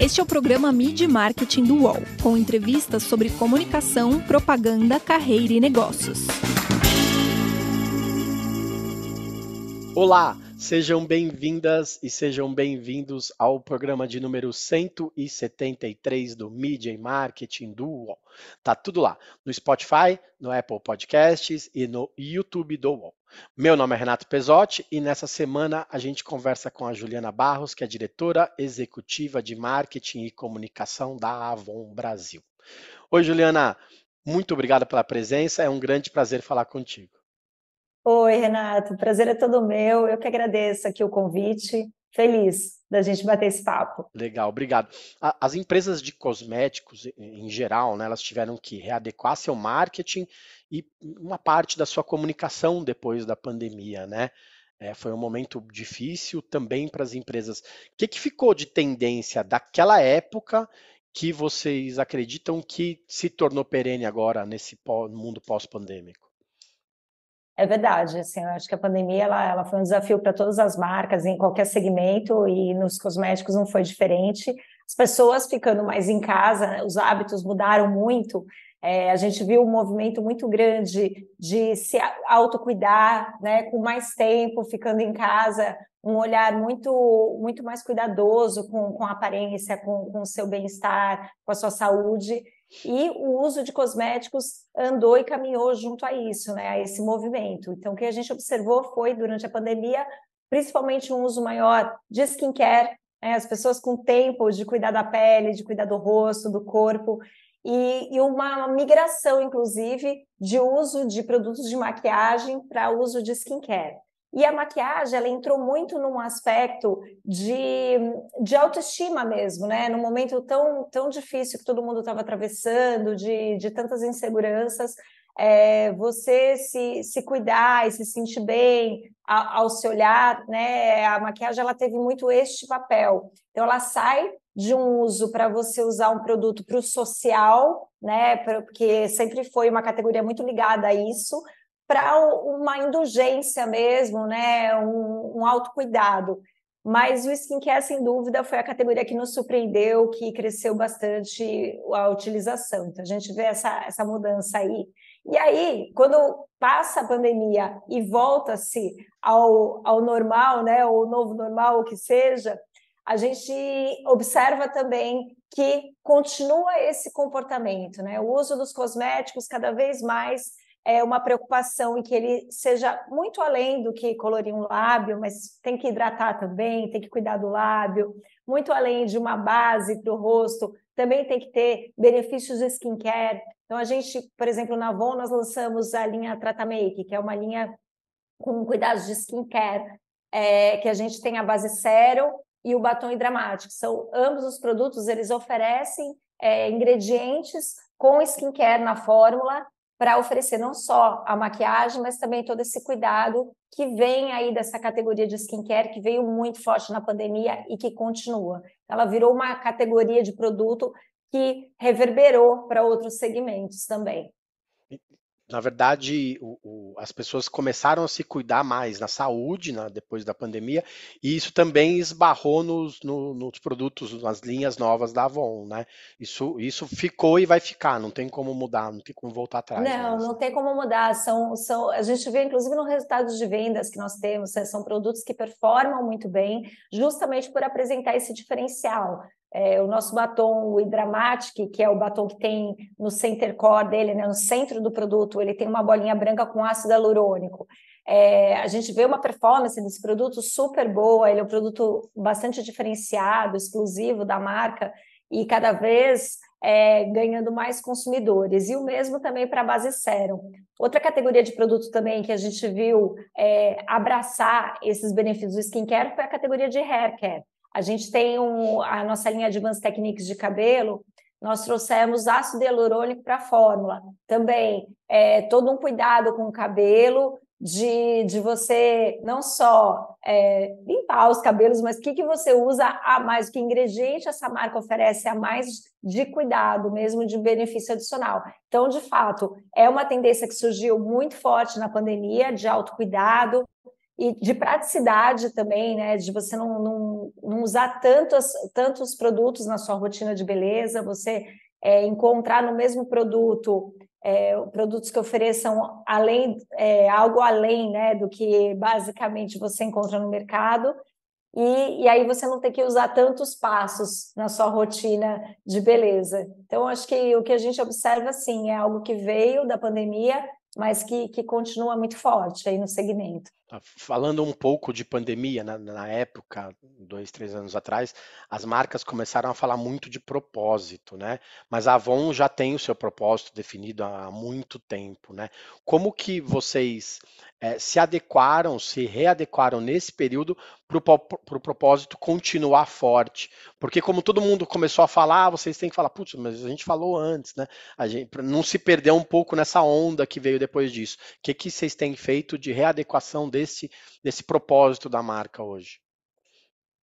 Este é o programa Mid Marketing do UOL, com entrevistas sobre comunicação, propaganda, carreira e negócios. Olá, sejam bem-vindas e sejam bem-vindos ao programa de número 173 do Media e Marketing do UOL. Tá tudo lá, no Spotify, no Apple Podcasts e no YouTube do UOL. Meu nome é Renato Pesotti e nessa semana a gente conversa com a Juliana Barros, que é diretora executiva de marketing e comunicação da Avon Brasil. Oi, Juliana, muito obrigado pela presença, é um grande prazer falar contigo. Oi, Renato, o prazer é todo meu. Eu que agradeço aqui o convite. Feliz da gente bater esse papo. Legal, obrigado. As empresas de cosméticos, em geral, né, elas tiveram que readequar seu marketing e uma parte da sua comunicação depois da pandemia, né? É, foi um momento difícil também para as empresas. O que, que ficou de tendência daquela época que vocês acreditam que se tornou perene agora nesse mundo pós-pandêmico? É verdade, assim, eu acho que a pandemia ela, ela foi um desafio para todas as marcas em qualquer segmento e nos cosméticos não foi diferente. As pessoas ficando mais em casa, os hábitos mudaram muito. É, a gente viu um movimento muito grande de se autocuidar, né, com mais tempo, ficando em casa, um olhar muito muito mais cuidadoso com, com a aparência, com o seu bem-estar, com a sua saúde. E o uso de cosméticos andou e caminhou junto a isso, né, a esse movimento. Então, o que a gente observou foi, durante a pandemia, principalmente um uso maior de skincare, né, as pessoas com tempo de cuidar da pele, de cuidar do rosto, do corpo, e, e uma migração, inclusive, de uso de produtos de maquiagem para uso de skincare. E a maquiagem, ela entrou muito num aspecto de, de autoestima mesmo, né? Num momento tão, tão difícil que todo mundo estava atravessando, de, de tantas inseguranças, é, você se, se cuidar e se sentir bem ao, ao, se olhar, né? A maquiagem, ela teve muito este papel. Então, ela sai de um uso para você usar um produto para o social, né? Porque sempre foi uma categoria muito ligada a isso, para uma indulgência mesmo, né? Um, um autocuidado. Mas o skincare, sem dúvida, foi a categoria que nos surpreendeu, que cresceu bastante a utilização. Então, a gente vê essa, essa mudança aí. E aí, quando passa a pandemia e volta-se ao, ao normal, né, ou novo normal, o que seja, a gente observa também que continua esse comportamento, né? O uso dos cosméticos cada vez mais é uma preocupação em que ele seja muito além do que colorir um lábio, mas tem que hidratar também, tem que cuidar do lábio, muito além de uma base para o rosto, também tem que ter benefícios de skincare. Então, a gente, por exemplo, na Avon, nós lançamos a linha Trata Make, que é uma linha com cuidados de skincare, é, que a gente tem a base Cero e o batom hidramático. São ambos os produtos, eles oferecem é, ingredientes com skincare na fórmula para oferecer não só a maquiagem, mas também todo esse cuidado que vem aí dessa categoria de skincare que veio muito forte na pandemia e que continua. Ela virou uma categoria de produto que reverberou para outros segmentos também na verdade, o, o, as pessoas começaram a se cuidar mais na saúde né, depois da pandemia, e isso também esbarrou nos, no, nos produtos, nas linhas novas da Avon, né? Isso, isso ficou e vai ficar, não tem como mudar, não tem como voltar atrás. Não, não tem como mudar. São, são, a gente vê, inclusive, no resultado de vendas que nós temos, né, são produtos que performam muito bem, justamente por apresentar esse diferencial. É, o nosso batom, o Hidramatic, que é o batom que tem no center core dele, né, no centro do produto, ele tem uma bolinha branca com ácido hialurônico. É, a gente vê uma performance desse produto super boa, ele é um produto bastante diferenciado, exclusivo da marca, e cada vez é, ganhando mais consumidores. E o mesmo também para a base Serum. Outra categoria de produto também que a gente viu é, abraçar esses benefícios do skincare foi a categoria de hair care. A gente tem um, a nossa linha de Advanced Techniques de cabelo, nós trouxemos ácido hialurônico para a fórmula. Também é, todo um cuidado com o cabelo, de, de você não só é, limpar os cabelos, mas o que, que você usa a mais, que ingrediente essa marca oferece a mais de cuidado, mesmo de benefício adicional. Então, de fato, é uma tendência que surgiu muito forte na pandemia de autocuidado, e de praticidade também, né? De você não, não, não usar tantos, tantos produtos na sua rotina de beleza, você é, encontrar no mesmo produto é, produtos que ofereçam além é, algo além né, do que basicamente você encontra no mercado. E, e aí você não tem que usar tantos passos na sua rotina de beleza. Então, acho que o que a gente observa, sim, é algo que veio da pandemia, mas que, que continua muito forte aí no segmento. Tá, falando um pouco de pandemia, na, na, época, dois, três anos atrás, as marcas começaram a falar muito de propósito, né? Mas a Avon já tem o seu propósito definido há muito tempo, né? Como que vocês é, se adequaram, se readequaram nesse período para o propósito continuar forte? Porque como todo mundo começou a falar, vocês têm que falar, putz, mas a gente falou antes, né? A gente, não se perder um pouco nessa onda que veio depois disso. O que, que vocês têm feito de readequação desse, desse propósito da marca hoje?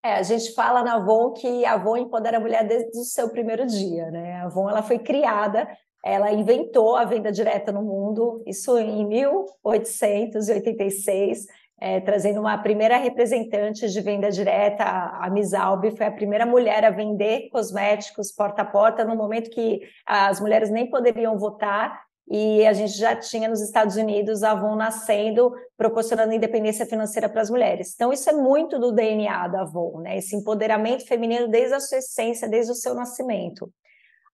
É, a gente fala na Avon que a Avon empodera a mulher desde o seu primeiro dia, né? A Avon ela foi criada ela inventou a venda direta no mundo, isso em 1886, é, trazendo uma primeira representante de venda direta, a Miss Albi, foi a primeira mulher a vender cosméticos porta a porta, no momento que as mulheres nem poderiam votar, e a gente já tinha nos Estados Unidos a Avon nascendo, proporcionando independência financeira para as mulheres. Então, isso é muito do DNA da Avon, né? esse empoderamento feminino desde a sua essência, desde o seu nascimento.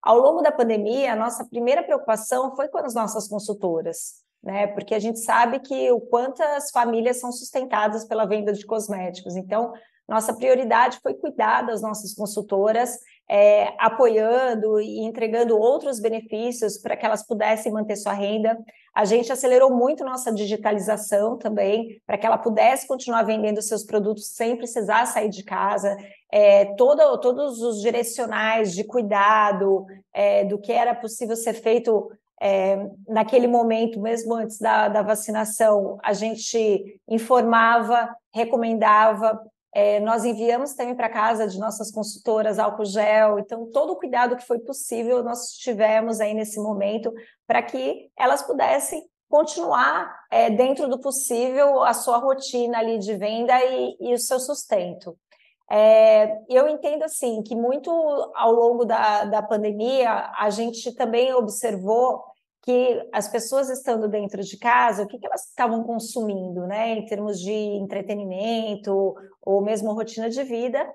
Ao longo da pandemia, a nossa primeira preocupação foi com as nossas consultoras, né? Porque a gente sabe que o quanto as famílias são sustentadas pela venda de cosméticos. Então, nossa prioridade foi cuidar das nossas consultoras, é, apoiando e entregando outros benefícios para que elas pudessem manter sua renda. A gente acelerou muito nossa digitalização também, para que ela pudesse continuar vendendo seus produtos sem precisar sair de casa. É, todo, todos os direcionais de cuidado, é, do que era possível ser feito é, naquele momento, mesmo antes da, da vacinação, a gente informava, recomendava, é, nós enviamos também para casa de nossas consultoras álcool gel, então todo o cuidado que foi possível nós tivemos aí nesse momento para que elas pudessem continuar é, dentro do possível a sua rotina ali de venda e, e o seu sustento. É, eu entendo assim que muito ao longo da, da pandemia a gente também observou que as pessoas estando dentro de casa, o que, que elas estavam consumindo, né, em termos de entretenimento ou mesmo rotina de vida.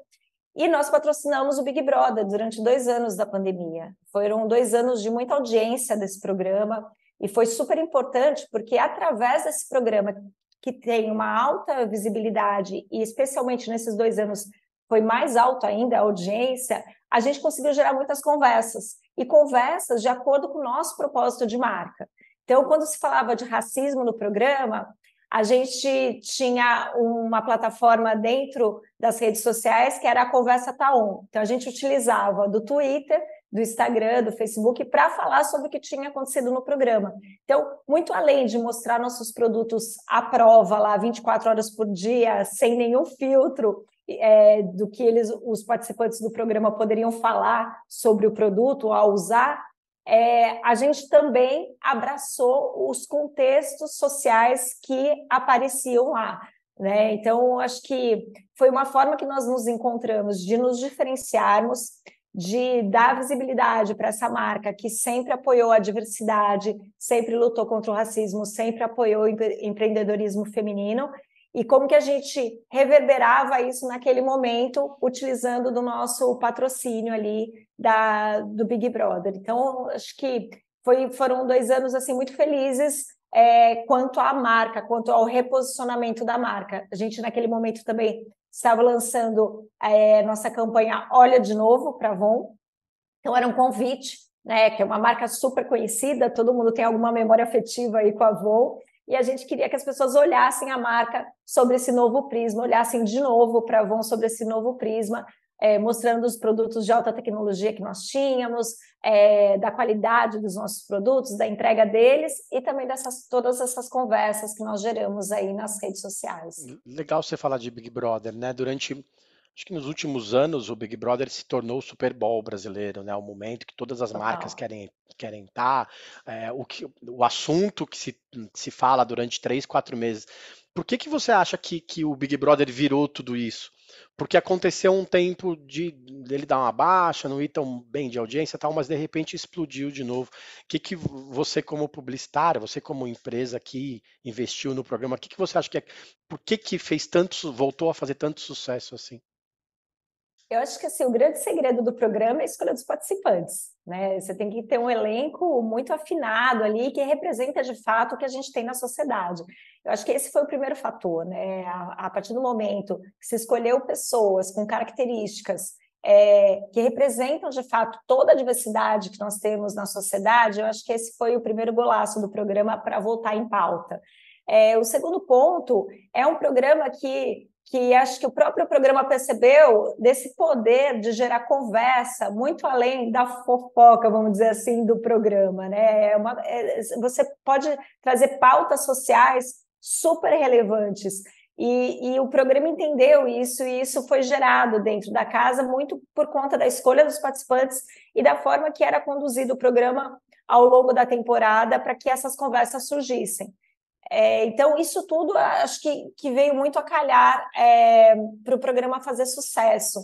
E nós patrocinamos o Big Brother durante dois anos da pandemia. Foram dois anos de muita audiência desse programa e foi super importante porque através desse programa que tem uma alta visibilidade e especialmente nesses dois anos foi mais alto ainda a audiência, a gente conseguiu gerar muitas conversas e conversas de acordo com o nosso propósito de marca. Então, quando se falava de racismo no programa, a gente tinha uma plataforma dentro das redes sociais que era a Conversa Taon. Então, a gente utilizava do Twitter, do Instagram, do Facebook, para falar sobre o que tinha acontecido no programa. Então, muito além de mostrar nossos produtos à prova lá 24 horas por dia, sem nenhum filtro, é, do que eles, os participantes do programa poderiam falar sobre o produto ao usar, é, a gente também abraçou os contextos sociais que apareciam lá. Né? Então, acho que foi uma forma que nós nos encontramos de nos diferenciarmos, de dar visibilidade para essa marca que sempre apoiou a diversidade, sempre lutou contra o racismo, sempre apoiou o empreendedorismo feminino e como que a gente reverberava isso naquele momento, utilizando do nosso patrocínio ali da, do Big Brother. Então, acho que foi, foram dois anos assim muito felizes é, quanto à marca, quanto ao reposicionamento da marca. A gente, naquele momento, também estava lançando é, nossa campanha Olha de Novo para a Avon. Então, era um convite, né, que é uma marca super conhecida, todo mundo tem alguma memória afetiva aí com a Avon e a gente queria que as pessoas olhassem a marca sobre esse novo prisma, olhassem de novo para a Avon sobre esse novo prisma, é, mostrando os produtos de alta tecnologia que nós tínhamos, é, da qualidade dos nossos produtos, da entrega deles e também dessas todas essas conversas que nós geramos aí nas redes sociais. Legal você falar de Big Brother, né? Durante Acho que nos últimos anos o Big Brother se tornou o Super Bowl brasileiro, né? O momento que todas as Total. marcas querem querem estar, é, o, que, o assunto que se, se fala durante três, quatro meses por que, que você acha que, que o Big Brother virou tudo isso? Porque aconteceu um tempo de ele dar uma baixa, não ir tão bem de audiência tal, mas de repente explodiu de novo. O que, que você, como publicitária, você como empresa que investiu no programa, o que, que você acha que é. Por que, que fez tanto, voltou a fazer tanto sucesso assim? Eu acho que assim, o grande segredo do programa é a escolha dos participantes. Né? Você tem que ter um elenco muito afinado ali, que representa de fato o que a gente tem na sociedade. Eu acho que esse foi o primeiro fator. Né? A, a partir do momento que se escolheu pessoas com características é, que representam de fato toda a diversidade que nós temos na sociedade, eu acho que esse foi o primeiro golaço do programa para voltar em pauta. É, o segundo ponto é um programa que que acho que o próprio programa percebeu desse poder de gerar conversa muito além da fofoca, vamos dizer assim, do programa, né? É uma, é, você pode trazer pautas sociais super relevantes. E, e, o programa entendeu isso, e isso foi gerado dentro da casa, muito por conta da escolha dos participantes e da forma que era conduzido o programa ao longo da temporada para que essas conversas surgissem. É, então, isso tudo acho que, que veio muito a calhar é, para o programa fazer sucesso.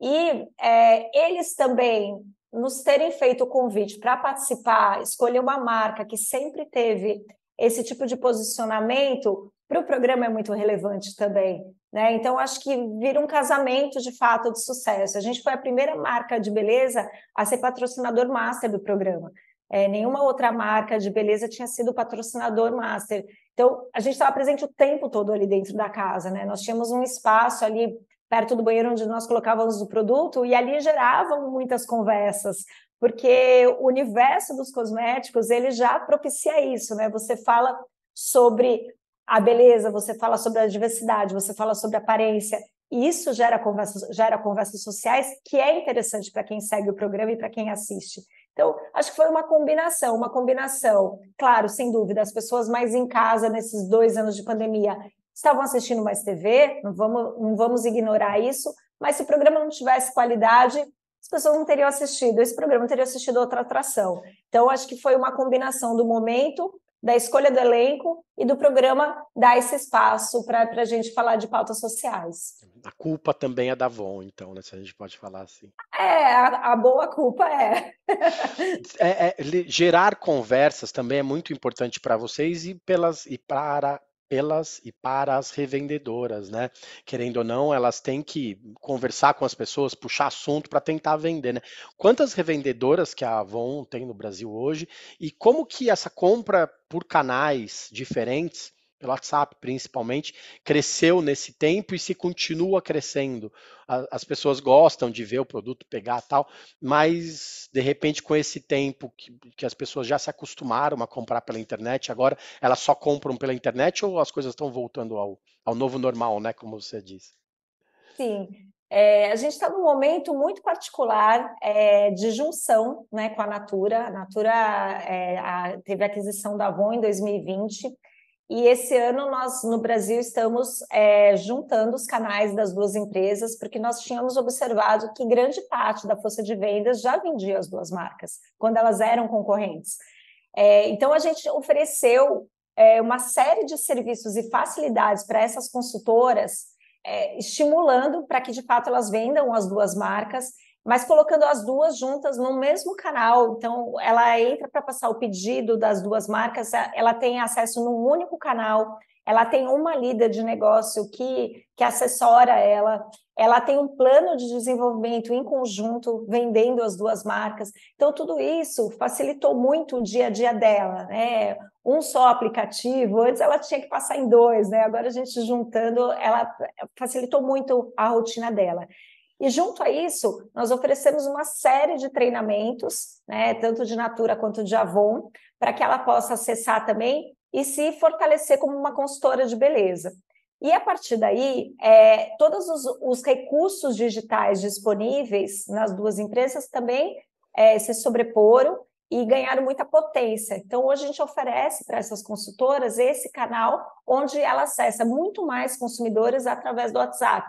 E é, eles também nos terem feito o convite para participar, escolher uma marca que sempre teve esse tipo de posicionamento, para o programa é muito relevante também. Né? Então, acho que vira um casamento de fato de sucesso. A gente foi a primeira marca de beleza a ser patrocinador master do programa. É, nenhuma outra marca de beleza tinha sido patrocinador master. Então, a gente estava presente o tempo todo ali dentro da casa, né? Nós tínhamos um espaço ali perto do banheiro onde nós colocávamos o produto e ali geravam muitas conversas, porque o universo dos cosméticos, ele já propicia isso, né? Você fala sobre a beleza, você fala sobre a diversidade, você fala sobre a aparência, e isso gera conversas, gera conversas sociais que é interessante para quem segue o programa e para quem assiste. Então, acho que foi uma combinação, uma combinação, claro, sem dúvida, as pessoas mais em casa nesses dois anos de pandemia estavam assistindo mais TV, não vamos, não vamos ignorar isso, mas se o programa não tivesse qualidade, as pessoas não teriam assistido, esse programa teria assistido outra atração. Então, acho que foi uma combinação do momento da escolha do elenco e do programa dar esse espaço para a gente falar de pautas sociais. A culpa também é da Von, então, né? Se a gente pode falar assim. É, a, a boa culpa é. é, é. Gerar conversas também é muito importante para vocês e, pelas, e para pelas e para as revendedoras, né? Querendo ou não, elas têm que conversar com as pessoas, puxar assunto para tentar vender, né? Quantas revendedoras que a Avon tem no Brasil hoje e como que essa compra por canais diferentes pelo WhatsApp principalmente, cresceu nesse tempo e se continua crescendo. As pessoas gostam de ver o produto pegar tal, mas de repente com esse tempo que, que as pessoas já se acostumaram a comprar pela internet, agora elas só compram pela internet ou as coisas estão voltando ao, ao novo normal, né? Como você disse. Sim, é, a gente está num momento muito particular é, de junção né, com a Natura. A Natura é, a, teve a aquisição da Avon em 2020 e esse ano nós, no Brasil, estamos é, juntando os canais das duas empresas, porque nós tínhamos observado que grande parte da força de vendas já vendia as duas marcas, quando elas eram concorrentes. É, então, a gente ofereceu é, uma série de serviços e facilidades para essas consultoras, é, estimulando para que, de fato, elas vendam as duas marcas mas colocando as duas juntas no mesmo canal. Então, ela entra para passar o pedido das duas marcas, ela tem acesso num único canal, ela tem uma líder de negócio que, que assessora ela, ela tem um plano de desenvolvimento em conjunto, vendendo as duas marcas. Então, tudo isso facilitou muito o dia a dia dela, né? Um só aplicativo, antes ela tinha que passar em dois, né? Agora a gente juntando, ela facilitou muito a rotina dela. E junto a isso, nós oferecemos uma série de treinamentos, né, tanto de Natura quanto de Avon, para que ela possa acessar também e se fortalecer como uma consultora de beleza. E a partir daí, é, todos os, os, recursos digitais disponíveis nas duas empresas também é, se sobreporam e ganharam muita potência. Então, hoje a gente oferece para essas consultoras esse canal onde ela acessa muito mais consumidores através do WhatsApp.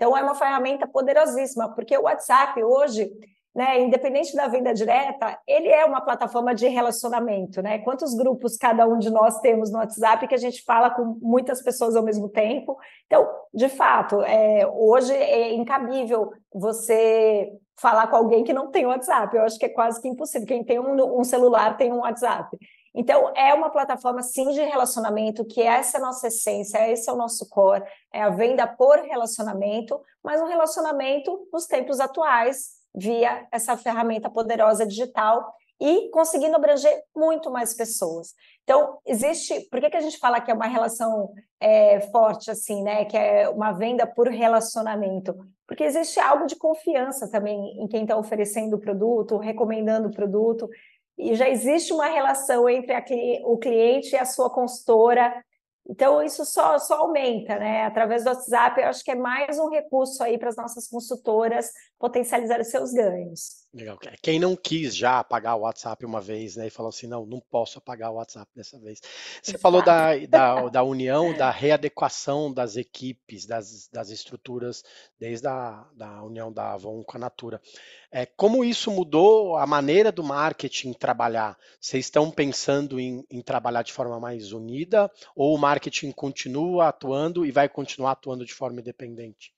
Então, é uma ferramenta poderosíssima, porque o WhatsApp hoje né, independente da venda direta, ele é uma plataforma de relacionamento, né? Quantos grupos cada um de nós temos no WhatsApp que a gente fala com muitas pessoas ao mesmo tempo? Então, de fato, é, hoje é incabível você falar com alguém que não tem WhatsApp. Eu acho que é quase que impossível. Quem tem um, um celular tem um WhatsApp. Então, é uma plataforma, sim, de relacionamento, que essa é a nossa essência, esse é o nosso core, é a venda por relacionamento, mas um relacionamento nos tempos atuais, via essa ferramenta poderosa digital e conseguindo abranger muito mais pessoas. Então, existe. Por que, que a gente fala que é uma relação é, forte, assim, né? Que é uma venda por relacionamento? Porque existe algo de confiança também em quem está oferecendo o produto, recomendando o produto, e já existe uma relação entre a, o cliente e a sua consultora então, isso só, só aumenta, né? Através do WhatsApp, eu acho que é mais um recurso aí para as nossas consultoras potencializar os seus ganhos. Legal. Quem não quis já apagar o WhatsApp uma vez, né? E falou assim, não, não posso apagar o WhatsApp dessa vez. Você Exato. falou da, da, da, união, da readequação das equipes, das, das estruturas, desde a da união da Avon com a Natura. É, como isso mudou a maneira do marketing trabalhar? Vocês estão pensando em, em trabalhar de forma mais unida ou o marketing continua atuando e vai continuar atuando de forma independente?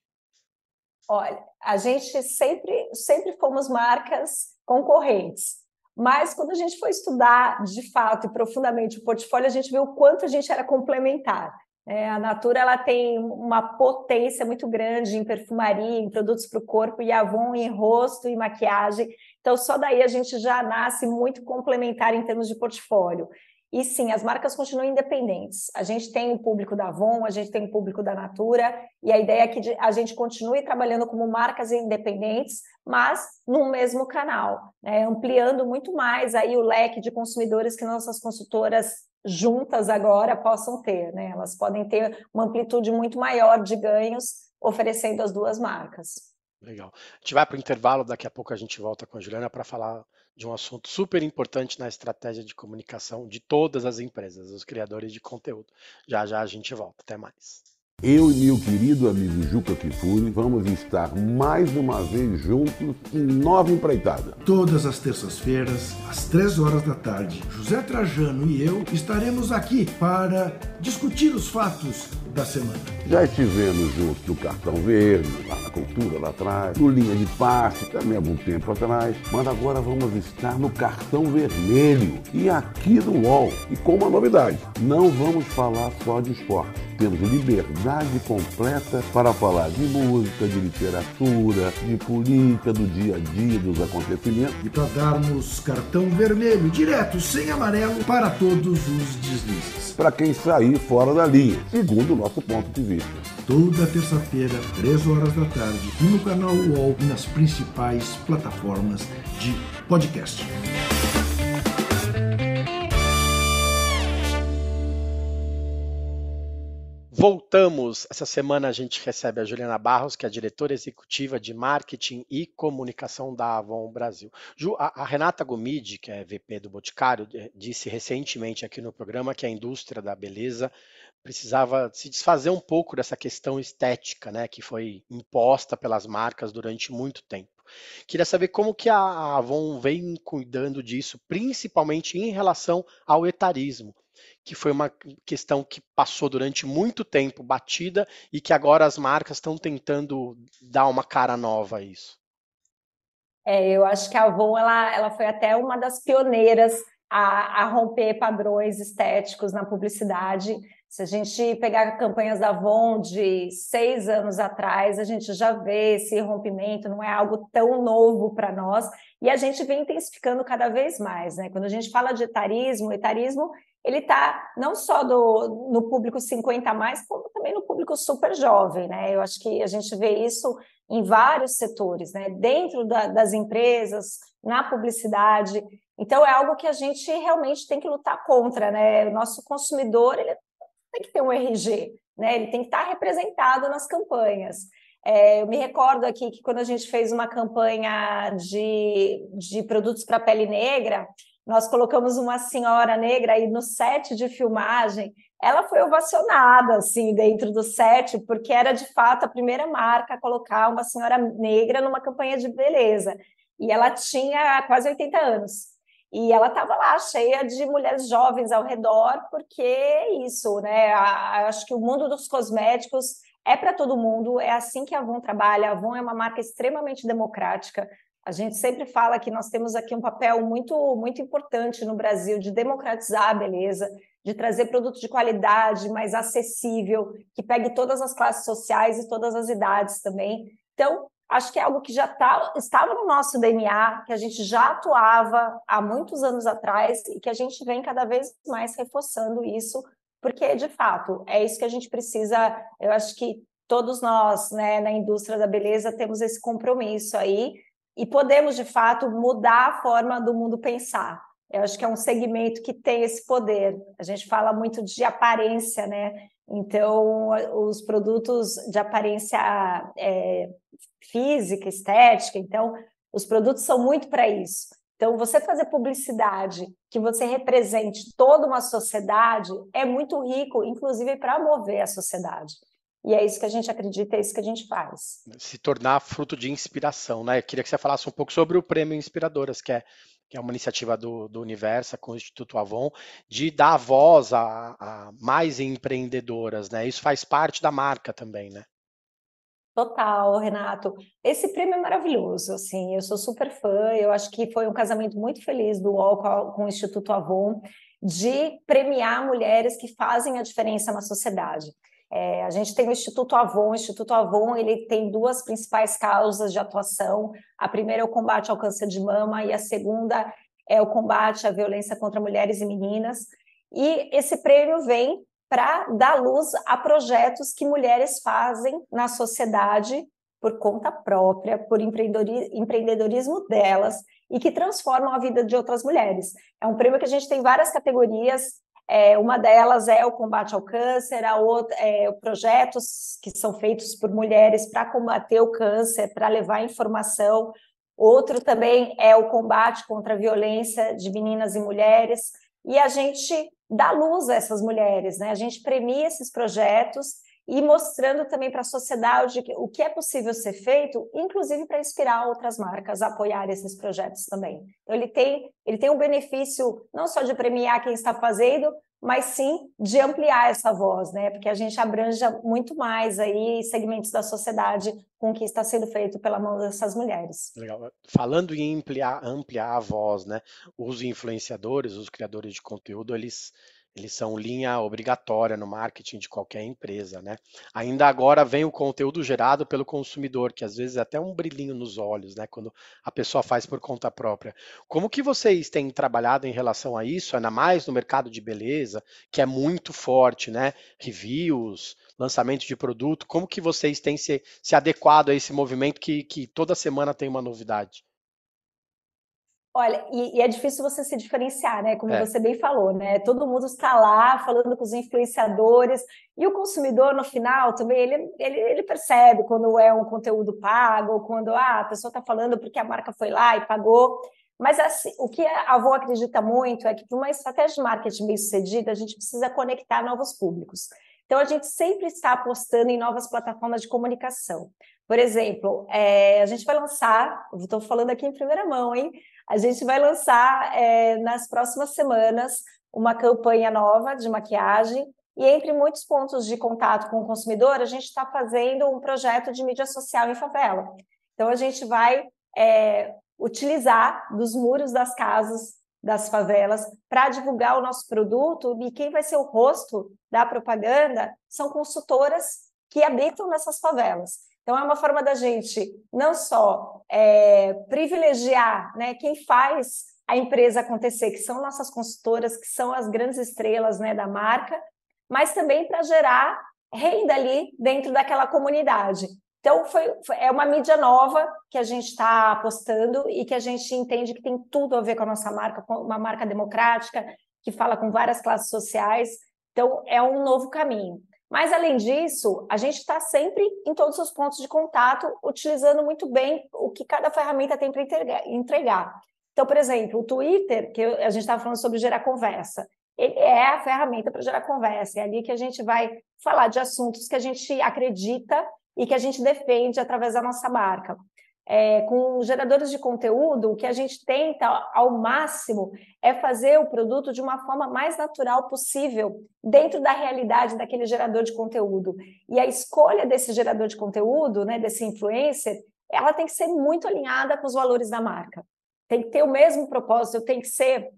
Olha, a gente sempre, sempre fomos marcas concorrentes, mas quando a gente foi estudar de fato e profundamente o portfólio, a gente viu o quanto a gente era complementar. É, a Natura ela tem uma potência muito grande em perfumaria, em produtos para o corpo, e Avon em rosto e maquiagem. Então, só daí a gente já nasce muito complementar em termos de portfólio. E sim, as marcas continuam independentes. A gente tem o público da Avon, a gente tem o público da Natura, e a ideia é que a gente continue trabalhando como marcas independentes, mas no mesmo canal, né? ampliando muito mais aí o leque de consumidores que nossas consultoras juntas agora possam ter, né? Elas podem ter uma amplitude muito maior de ganhos oferecendo as duas marcas. Legal. A gente vai para o intervalo, daqui a pouco a gente volta com a Juliana para falar de um assunto super importante na estratégia de comunicação de todas as empresas, os criadores de conteúdo. Já já a gente volta. Até mais. Eu e meu querido amigo Juca Kifuri vamos estar mais uma vez juntos em nova empreitada. Todas as terças-feiras, às três horas da tarde, José Trajano e eu estaremos aqui para discutir os fatos da semana. Já estivemos juntos no Cartão Verde, lá na Cultura, lá atrás, no Linha de Passe, também há algum tempo atrás, mas agora vamos estar no Cartão Vermelho e aqui no UOL. E com uma novidade, não vamos falar só de esporte temos liberdade completa para falar de música, de literatura, de política, do dia a dia, dos acontecimentos. E para darmos cartão vermelho, direto, sem amarelo, para todos os deslizes. Para quem sair fora da linha, segundo o nosso ponto de vista. Toda terça-feira, 3 horas da tarde, no canal UOL e nas principais plataformas de podcast. Voltamos. Essa semana a gente recebe a Juliana Barros, que é diretora executiva de marketing e comunicação da Avon Brasil. Ju, a, a Renata Gomide, que é VP do Boticário, disse recentemente aqui no programa que a indústria da beleza precisava se desfazer um pouco dessa questão estética, né, que foi imposta pelas marcas durante muito tempo. Queria saber como que a Avon vem cuidando disso, principalmente em relação ao etarismo que foi uma questão que passou durante muito tempo batida e que agora as marcas estão tentando dar uma cara nova a isso. É, eu acho que a Avon ela, ela foi até uma das pioneiras a, a romper padrões estéticos na publicidade. Se a gente pegar campanhas da Avon de seis anos atrás, a gente já vê esse rompimento, não é algo tão novo para nós, e a gente vem intensificando cada vez mais. Né? Quando a gente fala de etarismo, etarismo ele está não só do, no público 50 a mais, como também no público super jovem, né? Eu acho que a gente vê isso em vários setores, né? Dentro da, das empresas, na publicidade. Então é algo que a gente realmente tem que lutar contra, né? O nosso consumidor ele tem que ter um RG, né? Ele tem que estar representado nas campanhas. É, eu me recordo aqui que quando a gente fez uma campanha de, de produtos para pele negra, nós colocamos uma senhora negra aí no set de filmagem. Ela foi ovacionada assim dentro do set, porque era de fato a primeira marca a colocar uma senhora negra numa campanha de beleza. e ela tinha quase 80 anos. E ela estava lá cheia de mulheres jovens ao redor, porque é isso, né? acho que o mundo dos cosméticos é para todo mundo, é assim que a Avon trabalha. A Avon é uma marca extremamente democrática. A gente sempre fala que nós temos aqui um papel muito, muito importante no Brasil de democratizar a beleza, de trazer produtos de qualidade, mais acessível, que pegue todas as classes sociais e todas as idades também. Então, acho que é algo que já tá, estava no nosso DNA, que a gente já atuava há muitos anos atrás e que a gente vem cada vez mais reforçando isso, porque, de fato, é isso que a gente precisa. Eu acho que todos nós, né, na indústria da beleza, temos esse compromisso aí e podemos, de fato, mudar a forma do mundo pensar. Eu acho que é um segmento que tem esse poder. A gente fala muito de aparência, né? Então, os produtos de aparência é, física, estética, então, os produtos são muito para isso. Então, você fazer publicidade que você represente toda uma sociedade é muito rico, inclusive para mover a sociedade. E é isso que a gente acredita, é isso que a gente faz. Se tornar fruto de inspiração, né? Eu queria que você falasse um pouco sobre o Prêmio Inspiradoras, que é que é uma iniciativa do, do Universa com o Instituto Avon, de dar voz a, a, mais empreendedoras, né? Isso faz parte da marca também, né? Total, Renato. Esse prêmio é maravilhoso, assim, eu sou super fã, eu acho que foi um casamento muito feliz do UOL com, com o Instituto Avon, de premiar mulheres que fazem a diferença na sociedade. É, a gente tem o Instituto Avon. O Instituto Avon ele tem duas principais causas de atuação. A primeira é o combate ao câncer de mama e a segunda é o combate à violência contra mulheres e meninas. E esse prêmio vem para dar luz a projetos que mulheres fazem na sociedade por conta própria, por empreendedorismo delas e que transformam a vida de outras mulheres. É um prêmio que a gente tem várias categorias, é, uma delas é o combate ao câncer, a outra é projetos que são feitos por mulheres para combater o câncer, para levar informação. Outro também é o combate contra a violência de meninas e mulheres. E a gente dá luz a essas mulheres, né? A gente premia esses projetos e mostrando também para a sociedade o que é possível ser feito, inclusive para inspirar outras marcas a apoiar esses projetos também. Então ele tem ele tem um benefício não só de premiar quem está fazendo, mas sim de ampliar essa voz, né? Porque a gente abranja muito mais aí segmentos da sociedade com o que está sendo feito pela mão dessas mulheres. Legal. Falando em ampliar, ampliar a voz, né? Os influenciadores, os criadores de conteúdo, eles eles são linha obrigatória no marketing de qualquer empresa, né? Ainda agora vem o conteúdo gerado pelo consumidor, que às vezes é até um brilhinho nos olhos, né? Quando a pessoa faz por conta própria. Como que vocês têm trabalhado em relação a isso, ainda mais no mercado de beleza, que é muito forte, né? Reviews, lançamento de produto. Como que vocês têm se, se adequado a esse movimento que, que toda semana tem uma novidade? Olha, e, e, é difícil você se diferenciar, né? Como é. você bem falou, né? Todo mundo está lá falando com os influenciadores e o consumidor no final também ele, ele, ele percebe quando é um conteúdo pago quando ah, a pessoa está falando porque a marca foi lá e pagou. Mas assim, o que a Avô acredita muito é que para uma estratégia de marketing bem sucedida a gente precisa conectar novos públicos. Então a gente sempre está apostando em novas plataformas de comunicação. Por exemplo, é, a gente vai lançar, estou falando aqui em primeira mão, hein? A gente vai lançar é, nas próximas semanas uma campanha nova de maquiagem e entre muitos pontos de contato com o consumidor, a gente está fazendo um projeto de mídia social em favela. Então, a gente vai é, utilizar dos muros das casas das favelas para divulgar o nosso produto e quem vai ser o rosto da propaganda são consultoras que habitam nessas favelas. Então, é uma forma da gente não só é, privilegiar né, quem faz a empresa acontecer, que são nossas consultoras, que são as grandes estrelas né, da marca, mas também para gerar renda ali dentro daquela comunidade. Então, foi, foi, é uma mídia nova que a gente está apostando e que a gente entende que tem tudo a ver com a nossa marca, com uma marca democrática, que fala com várias classes sociais. Então, é um novo caminho. Mas, além disso, a gente está sempre em todos os pontos de contato, utilizando muito bem o que cada ferramenta tem para entregar. Então, por exemplo, o Twitter, que a gente estava falando sobre gerar conversa, ele é a ferramenta para gerar conversa. É ali que a gente vai falar de assuntos que a gente acredita e que a gente defende através da nossa marca. É, com geradores de conteúdo, o que a gente tenta ao máximo é fazer o produto de uma forma mais natural possível, dentro da realidade daquele gerador de conteúdo. E a escolha desse gerador de conteúdo, né, desse influencer, ela tem que ser muito alinhada com os valores da marca. Tem que ter o mesmo propósito, tem que ser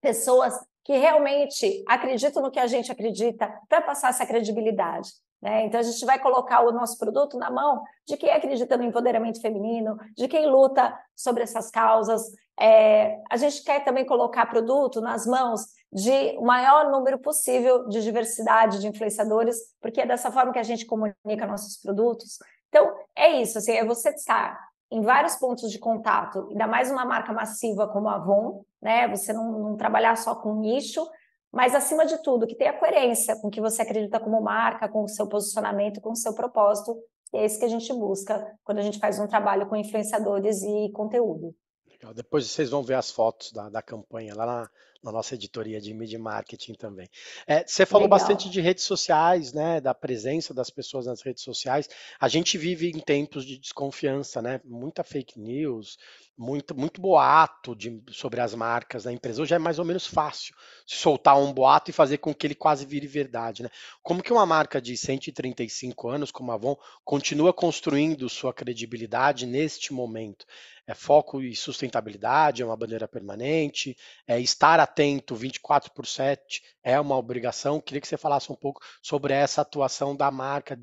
pessoas que realmente acreditam no que a gente acredita para passar essa credibilidade. Né? Então, a gente vai colocar o nosso produto na mão de quem acredita no empoderamento feminino, de quem luta sobre essas causas. É, a gente quer também colocar produto nas mãos de o maior número possível de diversidade de influenciadores, porque é dessa forma que a gente comunica nossos produtos. Então, é isso, assim, é você estar em vários pontos de contato, ainda mais uma marca massiva como a Avon, né? Você não, não trabalhar só com nicho, mas acima de tudo, que tenha coerência com o que você acredita como marca, com o seu posicionamento, com o seu propósito. E é isso que a gente busca quando a gente faz um trabalho com influenciadores e conteúdo. Legal. Depois vocês vão ver as fotos da, da campanha lá na, na, nossa editoria de Media Marketing também. É, você falou Legal. bastante de redes sociais, né? Da presença das pessoas nas redes sociais. A gente vive em tempos de desconfiança, né? Muita fake news, muito, muito boato de, sobre as marcas da empresa. Hoje é mais ou menos fácil soltar um boato e fazer com que ele quase vire verdade. Né? Como que uma marca de 135 anos, como a Avon, continua construindo sua credibilidade neste momento? É foco e sustentabilidade, é uma bandeira permanente, é estar atento 24 por 7 é uma obrigação. Queria que você falasse um pouco sobre essa atuação da marca,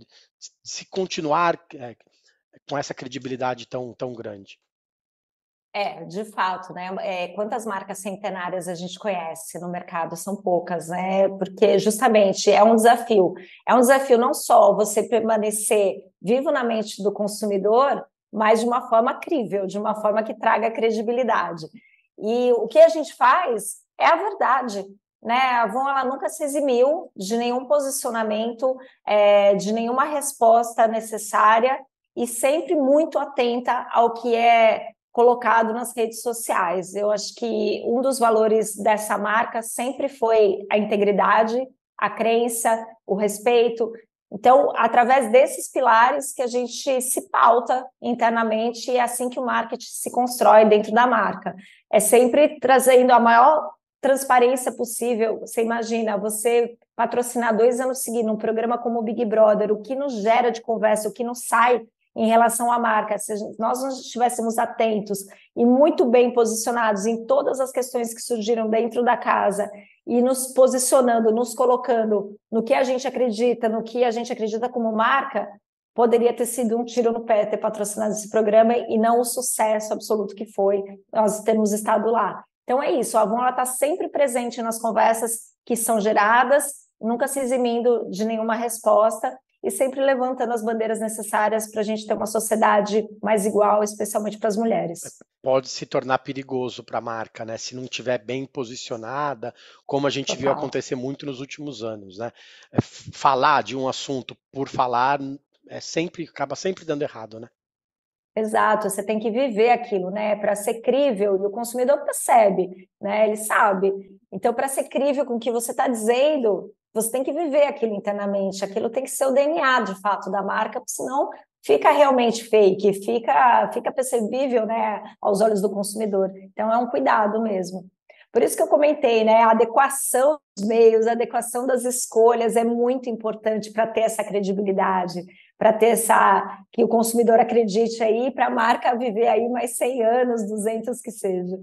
se continuar é, com essa credibilidade tão, tão grande. É, de fato, né? É, quantas marcas centenárias a gente conhece no mercado? São poucas, né? Porque justamente é um desafio. É um desafio não só você permanecer vivo na mente do consumidor, mas de uma forma crível, de uma forma que traga credibilidade. E o que a gente faz é a verdade. Né? A Avon ela nunca se eximiu de nenhum posicionamento, é, de nenhuma resposta necessária e sempre muito atenta ao que é colocado nas redes sociais. Eu acho que um dos valores dessa marca sempre foi a integridade, a crença, o respeito. Então, através desses pilares que a gente se pauta internamente e é assim que o marketing se constrói dentro da marca. É sempre trazendo a maior transparência possível. Você imagina, você patrocinar dois anos seguindo um programa como o Big Brother, o que nos gera de conversa, o que nos sai em relação à marca, se nós não estivéssemos atentos e muito bem posicionados em todas as questões que surgiram dentro da casa e nos posicionando, nos colocando no que a gente acredita, no que a gente acredita como marca, poderia ter sido um tiro no pé ter patrocinado esse programa e não o sucesso absoluto que foi nós termos estado lá. Então é isso, a Avon está sempre presente nas conversas que são geradas, nunca se eximindo de nenhuma resposta e sempre levantando as bandeiras necessárias para a gente ter uma sociedade mais igual, especialmente para as mulheres. Pode se tornar perigoso para a marca, né? Se não estiver bem posicionada, como a gente Total. viu acontecer muito nos últimos anos, né? É, falar de um assunto por falar é sempre acaba sempre dando errado, né? Exato, você tem que viver aquilo, né? Para ser crível, e o consumidor percebe, né? Ele sabe. Então, para ser crível com o que você está dizendo, você tem que viver aquilo internamente, aquilo tem que ser o DNA de fato da marca, porque senão fica realmente fake, fica, fica percebível né, aos olhos do consumidor. Então é um cuidado mesmo. Por isso que eu comentei, né? A adequação dos meios, a adequação das escolhas é muito importante para ter essa credibilidade, para ter essa que o consumidor acredite aí, para a marca viver aí mais 100 anos, 200 que seja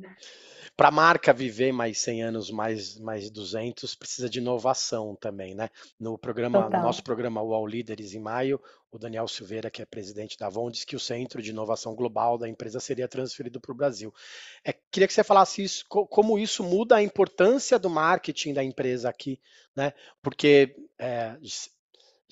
para a marca viver mais 100 anos, mais, mais 200, precisa de inovação também, né? No programa, no nosso programa UOL Líderes em maio, o Daniel Silveira, que é presidente da Avon, disse que o centro de inovação global da empresa seria transferido para o Brasil. É, queria que você falasse isso, como isso muda a importância do marketing da empresa aqui, né? Porque é,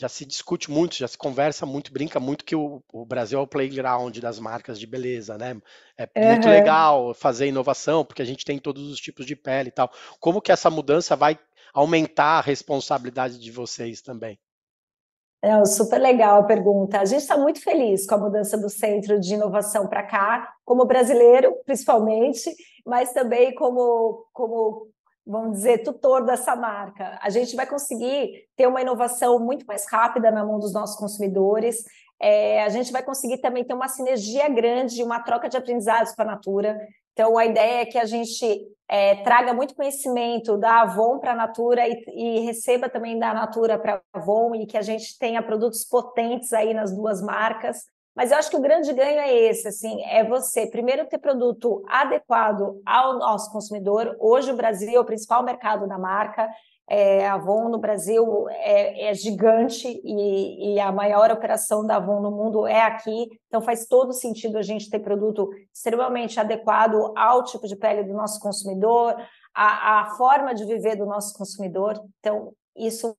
já se discute muito, já se conversa muito, brinca muito que o, o Brasil é o playground das marcas de beleza, né? É uhum. muito legal fazer inovação, porque a gente tem todos os tipos de pele e tal. Como que essa mudança vai aumentar a responsabilidade de vocês também? É super legal a pergunta. A gente está muito feliz com a mudança do centro de inovação para cá, como brasileiro, principalmente, mas também como, como vamos dizer, tutor dessa marca. A gente vai conseguir ter uma inovação muito mais rápida na mão dos nossos consumidores. é, a gente vai conseguir também ter uma sinergia grande, uma troca de aprendizados com a Natura. Então, a ideia é que a gente é, traga muito conhecimento da Avon para a Natura e, e, receba também da Natura para a Avon e que a gente tenha produtos potentes aí nas duas marcas. Mas eu acho que o grande ganho é esse, assim, é você primeiro ter produto adequado ao nosso consumidor. Hoje o Brasil é o principal mercado da marca. É, a Avon no Brasil é, é gigante e, e, a maior operação da Avon no mundo é aqui, então faz todo sentido a gente ter produto extremamente adequado ao tipo de pele do nosso consumidor, a, a forma de viver do nosso consumidor. Então, isso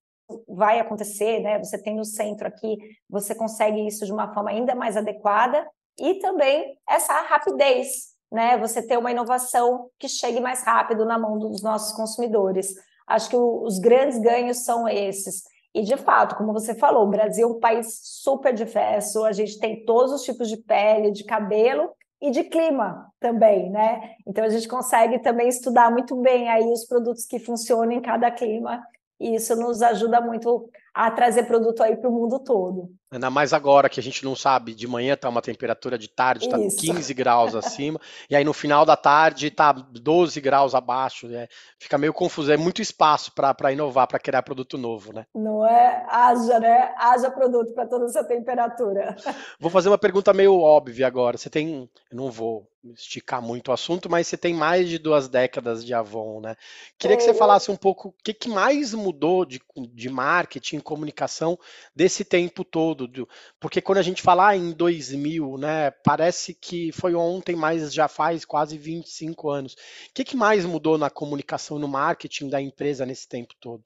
vai acontecer, né? Você tem no centro aqui, você consegue isso de uma forma ainda mais adequada e também essa rapidez, né? Você ter uma inovação que chegue mais rápido na mão dos nossos consumidores. Acho que o, os grandes ganhos são esses. E, de fato, como você falou, o Brasil é um país super diverso, a gente tem todos os tipos de pele, de cabelo e de clima também, né? Então, a gente consegue também estudar muito bem aí os produtos que funcionam em cada clima e isso nos ajuda muito a trazer produto aí para o mundo todo. Ainda mais agora que a gente não sabe, de manhã está uma temperatura de tarde, está 15 graus acima, e aí no final da tarde está 12 graus abaixo. Né? Fica meio confuso, é muito espaço para inovar, para criar produto novo, né? Não é? Haja, né? Haja produto para toda essa temperatura. Vou fazer uma pergunta meio óbvia agora. Você tem. Eu não vou esticar muito o assunto, mas você tem mais de duas décadas de Avon, né? Queria que você falasse um pouco o que, que mais mudou de, de marketing, comunicação desse tempo todo, porque quando a gente fala ah, em 2000, né, parece que foi ontem, mas já faz quase 25 anos. O que, que mais mudou na comunicação, no marketing da empresa nesse tempo todo?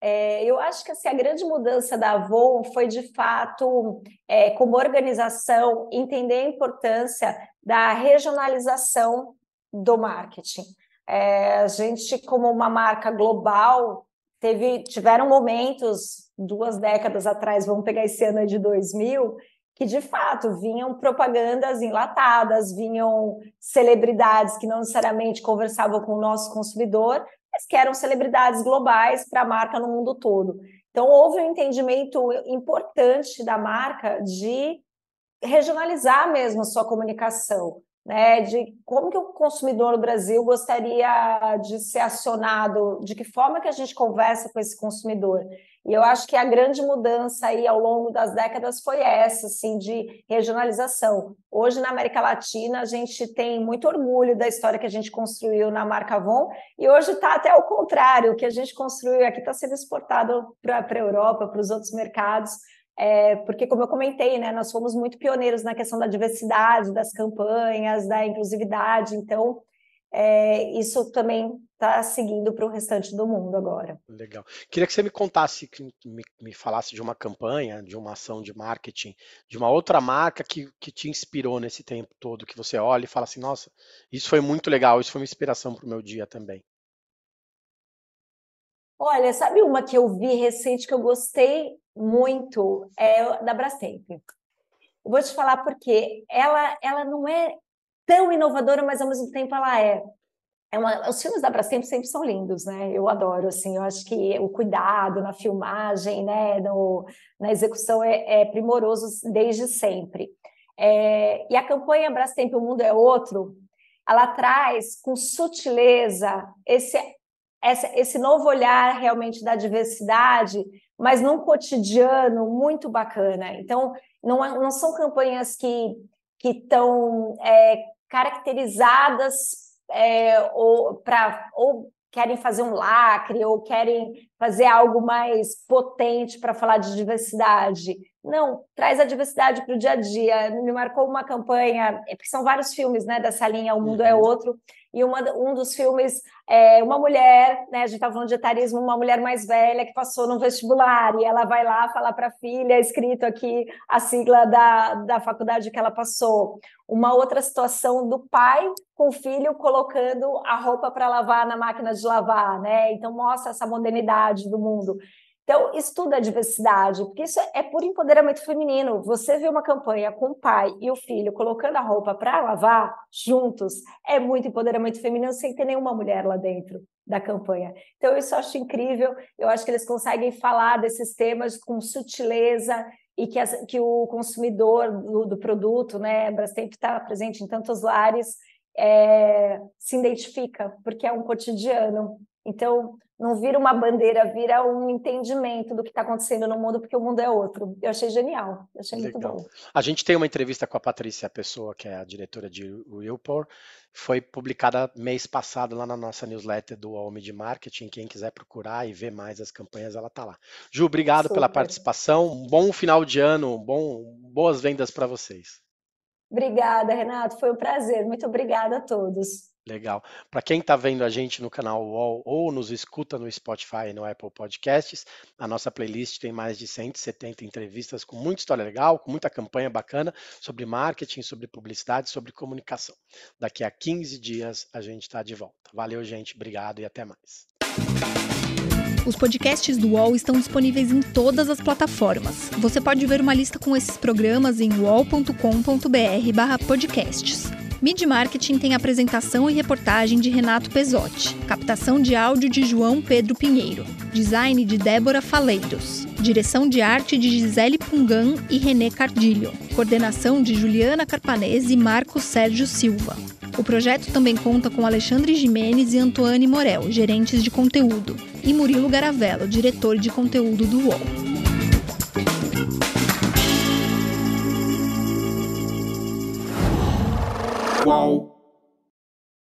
É, eu acho que assim, a grande mudança da Avon foi, de fato, é, como organização, entender a importância da regionalização do marketing. É, a gente, como uma marca global, teve, tiveram momentos, duas décadas atrás, vamos pegar esse ano de 2000, que de fato vinham propagandas enlatadas, vinham celebridades que não necessariamente conversavam com o nosso consumidor, mas que eram celebridades globais para a marca no mundo todo. Então, houve um entendimento importante da marca de regionalizar mesmo a sua comunicação né, de como que o consumidor no Brasil gostaria de ser acionado, de que forma que a gente conversa com esse consumidor. E eu acho que a grande mudança aí ao longo das décadas foi essa, assim, de regionalização. Hoje na América Latina a gente tem muito orgulho da história que a gente construiu na marca Avon e hoje está até ao contrário, o que a gente construiu aqui está sendo exportado para a Europa, para os outros mercados é, porque, como eu comentei, né, nós fomos muito pioneiros na questão da diversidade, das campanhas, da inclusividade, então é, isso também está seguindo para o restante do mundo agora. Legal. Queria que você me contasse, me, me, falasse de uma campanha, de uma ação de marketing, de uma outra marca que, que te inspirou nesse tempo todo, que você olha e fala assim, nossa, isso foi muito legal, isso foi uma inspiração para o meu dia também. Olha, sabe uma que eu vi recente que eu gostei muito? É da Brastemp. vou te falar porque ela, ela não é tão inovadora, mas ao mesmo tempo ela é. É uma, os filmes da Brastemp sempre são lindos, né? Eu adoro, assim, eu acho que o cuidado na filmagem, né, no, na execução é, é primoroso desde sempre. É, e a campanha Brastemp O Mundo é Outro, ela traz com sutileza esse esse novo olhar realmente da diversidade, mas num cotidiano muito bacana. Então, não, é, não são campanhas que estão é, caracterizadas é, ou, pra, ou querem fazer um lacre ou querem fazer algo mais potente para falar de diversidade. Não, traz a diversidade para o dia a dia. Me marcou uma campanha, é, porque são vários filmes né, dessa linha, O Mundo é uhum. é Outro, e uma, um dos filmes é uma mulher, né, a gente estava falando de etarismo, uma mulher mais velha que passou no vestibular, e ela vai lá falar para a filha, escrito aqui a sigla da, da faculdade que ela passou. Uma outra situação do pai com o filho colocando a roupa para lavar na máquina de lavar, né? Então mostra essa modernidade do mundo. Então, estuda a diversidade, porque isso é por empoderamento feminino. Você vê uma campanha com o pai e o filho colocando a roupa para lavar juntos, é muito empoderamento feminino sem ter nenhuma mulher lá dentro da campanha. Então, isso eu acho incrível. Eu acho que eles conseguem falar desses temas com sutileza e que, as, que o consumidor do, do produto, né, Brastemp está presente em tantos lares, é, se identifica, porque é um cotidiano. Então, não vira uma bandeira, vira um entendimento do que está acontecendo no mundo, porque o mundo é outro. Eu achei genial, eu achei Legal. muito bom. A gente tem uma entrevista com a Patrícia Pessoa, que é a diretora de Willpor, foi publicada mês passado lá na nossa newsletter do Homem de Marketing. Quem quiser procurar e ver mais as campanhas, ela está lá. Ju, obrigado Super. pela participação. Um bom final de ano, bom, boas vendas para vocês. Obrigada, Renato. Foi um prazer. Muito obrigada a todos. Legal. Para quem está vendo a gente no canal UOL ou nos escuta no Spotify e no Apple Podcasts, a nossa playlist tem mais de 170 entrevistas com muita história legal, com muita campanha bacana sobre marketing, sobre publicidade, sobre comunicação. Daqui a 15 dias a gente está de volta. Valeu, gente. Obrigado e até mais. Os podcasts do UOL estão disponíveis em todas as plataformas. Você pode ver uma lista com esses programas em uol.com.br/podcasts. Mid Marketing tem apresentação e reportagem de Renato Pesotti, captação de áudio de João Pedro Pinheiro, design de Débora Faleiros, direção de arte de Gisele Pungan e René Cardilho, coordenação de Juliana Carpanese e Marcos Sérgio Silva. O projeto também conta com Alexandre Jimenez e Antoine Morel, gerentes de conteúdo, e Murilo Garavello, diretor de conteúdo do UOL. whoa.